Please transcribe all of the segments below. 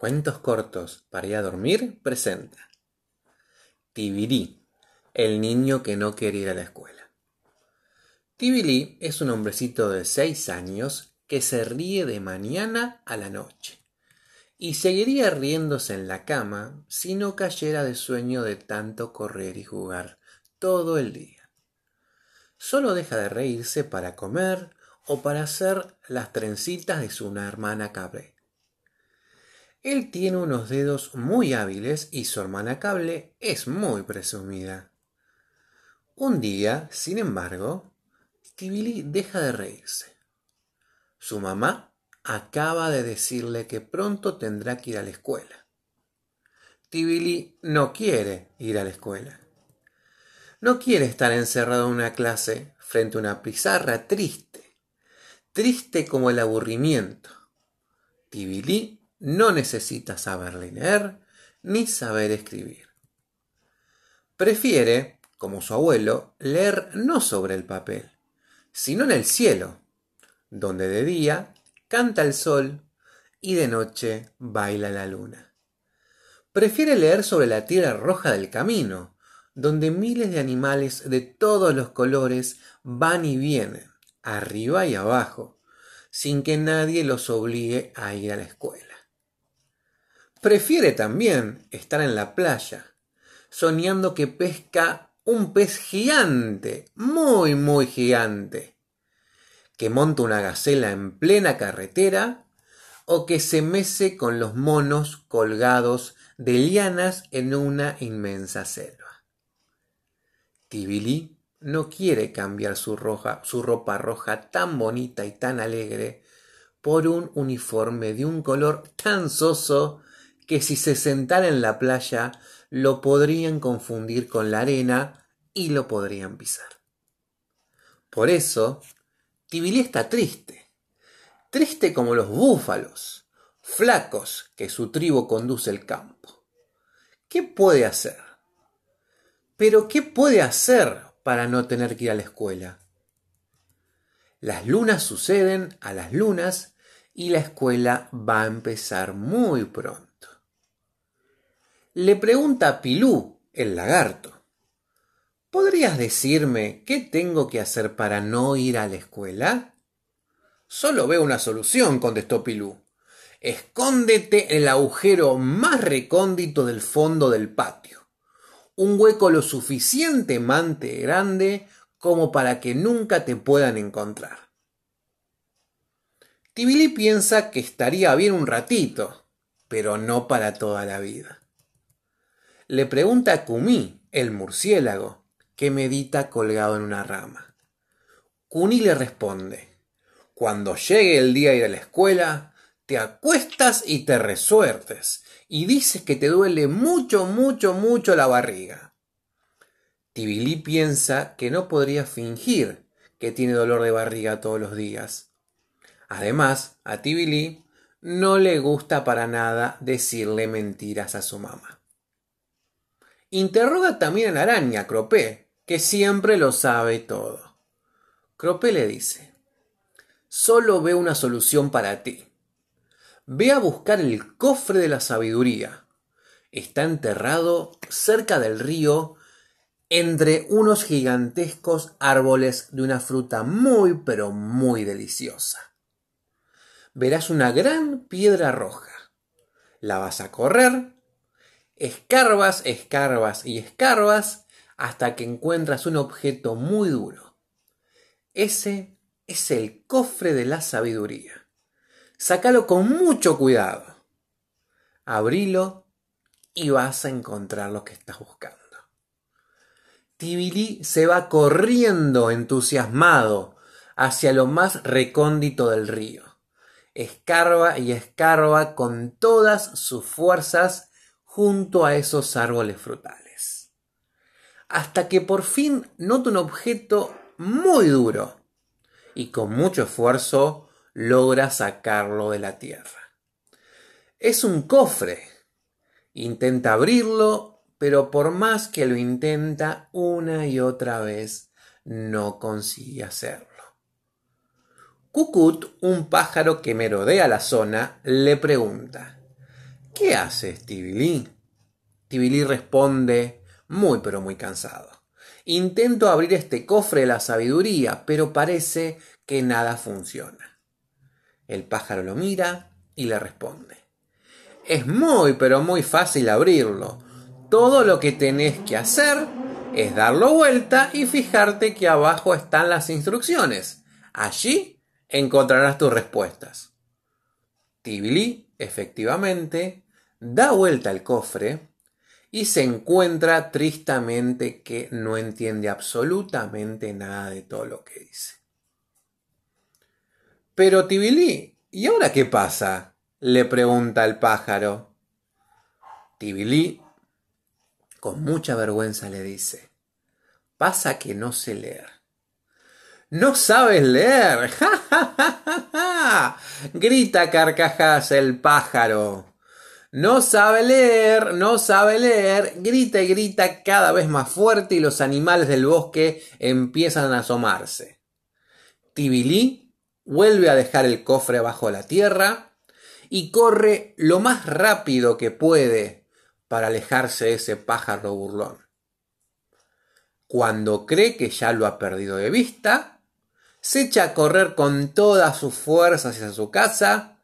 Cuentos cortos para ir a dormir presenta. Tibirí, el niño que no quiere ir a la escuela. Tibirí es un hombrecito de seis años que se ríe de mañana a la noche y seguiría riéndose en la cama si no cayera de sueño de tanto correr y jugar todo el día. Solo deja de reírse para comer o para hacer las trencitas de su hermana Cabré. Él tiene unos dedos muy hábiles y su hermana Cable es muy presumida. Un día, sin embargo, Tibili deja de reírse. Su mamá acaba de decirle que pronto tendrá que ir a la escuela. Tibili no quiere ir a la escuela. No quiere estar encerrado en una clase frente a una pizarra triste, triste como el aburrimiento. Tibili no necesita saber leer ni saber escribir. Prefiere, como su abuelo, leer no sobre el papel, sino en el cielo, donde de día canta el sol y de noche baila la luna. Prefiere leer sobre la tierra roja del camino, donde miles de animales de todos los colores van y vienen, arriba y abajo, sin que nadie los obligue a ir a la escuela. Prefiere también estar en la playa, soñando que pesca un pez gigante, muy, muy gigante, que monta una gacela en plena carretera o que se mece con los monos colgados de lianas en una inmensa selva. Tibili no quiere cambiar su, roja, su ropa roja tan bonita y tan alegre por un uniforme de un color tan soso que si se sentara en la playa lo podrían confundir con la arena y lo podrían pisar. Por eso, Tibilí está triste, triste como los búfalos, flacos que su tribu conduce el campo. ¿Qué puede hacer? Pero ¿qué puede hacer para no tener que ir a la escuela? Las lunas suceden a las lunas y la escuela va a empezar muy pronto le pregunta a Pilú, el lagarto. ¿Podrías decirme qué tengo que hacer para no ir a la escuela? Solo veo una solución, contestó Pilú. Escóndete en el agujero más recóndito del fondo del patio. Un hueco lo suficientemente grande como para que nunca te puedan encontrar. Tibili piensa que estaría bien un ratito, pero no para toda la vida le pregunta a Kumi, el murciélago, que medita colgado en una rama. Kuni le responde, cuando llegue el día de ir a la escuela, te acuestas y te resuertes, y dices que te duele mucho, mucho, mucho la barriga. Tibili piensa que no podría fingir que tiene dolor de barriga todos los días. Además, a Tibili no le gusta para nada decirle mentiras a su mamá. Interroga también a la araña, Cropé, que siempre lo sabe todo. Cropé le dice, solo veo una solución para ti. Ve a buscar el cofre de la sabiduría. Está enterrado cerca del río entre unos gigantescos árboles de una fruta muy pero muy deliciosa. Verás una gran piedra roja. La vas a correr Escarbas, escarbas y escarbas hasta que encuentras un objeto muy duro. Ese es el cofre de la sabiduría. Sácalo con mucho cuidado. Abrilo y vas a encontrar lo que estás buscando. Tibili se va corriendo entusiasmado hacia lo más recóndito del río. Escarba y escarba con todas sus fuerzas junto a esos árboles frutales. Hasta que por fin nota un objeto muy duro y con mucho esfuerzo logra sacarlo de la tierra. Es un cofre. Intenta abrirlo, pero por más que lo intenta una y otra vez, no consigue hacerlo. Cucut, un pájaro que merodea la zona, le pregunta ¿Qué haces, Tibilí? Tibilí responde, muy pero muy cansado. Intento abrir este cofre de la sabiduría, pero parece que nada funciona. El pájaro lo mira y le responde. Es muy pero muy fácil abrirlo. Todo lo que tenés que hacer es darlo vuelta y fijarte que abajo están las instrucciones. Allí encontrarás tus respuestas. Tibili, efectivamente, da vuelta el cofre y se encuentra tristemente que no entiende absolutamente nada de todo lo que dice. Pero Tibili, ¿y ahora qué pasa? le pregunta el pájaro. Tibili, con mucha vergüenza, le dice, pasa que no sé leer. No sabes leer. ¡Ja, ja, ja, ja, ja! Grita carcajas el pájaro. No sabe leer, no sabe leer, grita y grita cada vez más fuerte y los animales del bosque empiezan a asomarse. Tibilí vuelve a dejar el cofre bajo la tierra y corre lo más rápido que puede para alejarse de ese pájaro burlón. Cuando cree que ya lo ha perdido de vista, se echa a correr con todas sus fuerzas hacia su casa,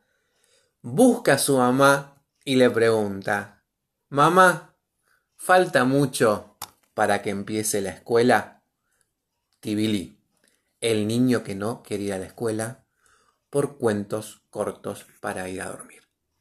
busca a su mamá y le pregunta, Mamá, ¿falta mucho para que empiece la escuela? Tibili, el niño que no quería ir a la escuela por cuentos cortos para ir a dormir.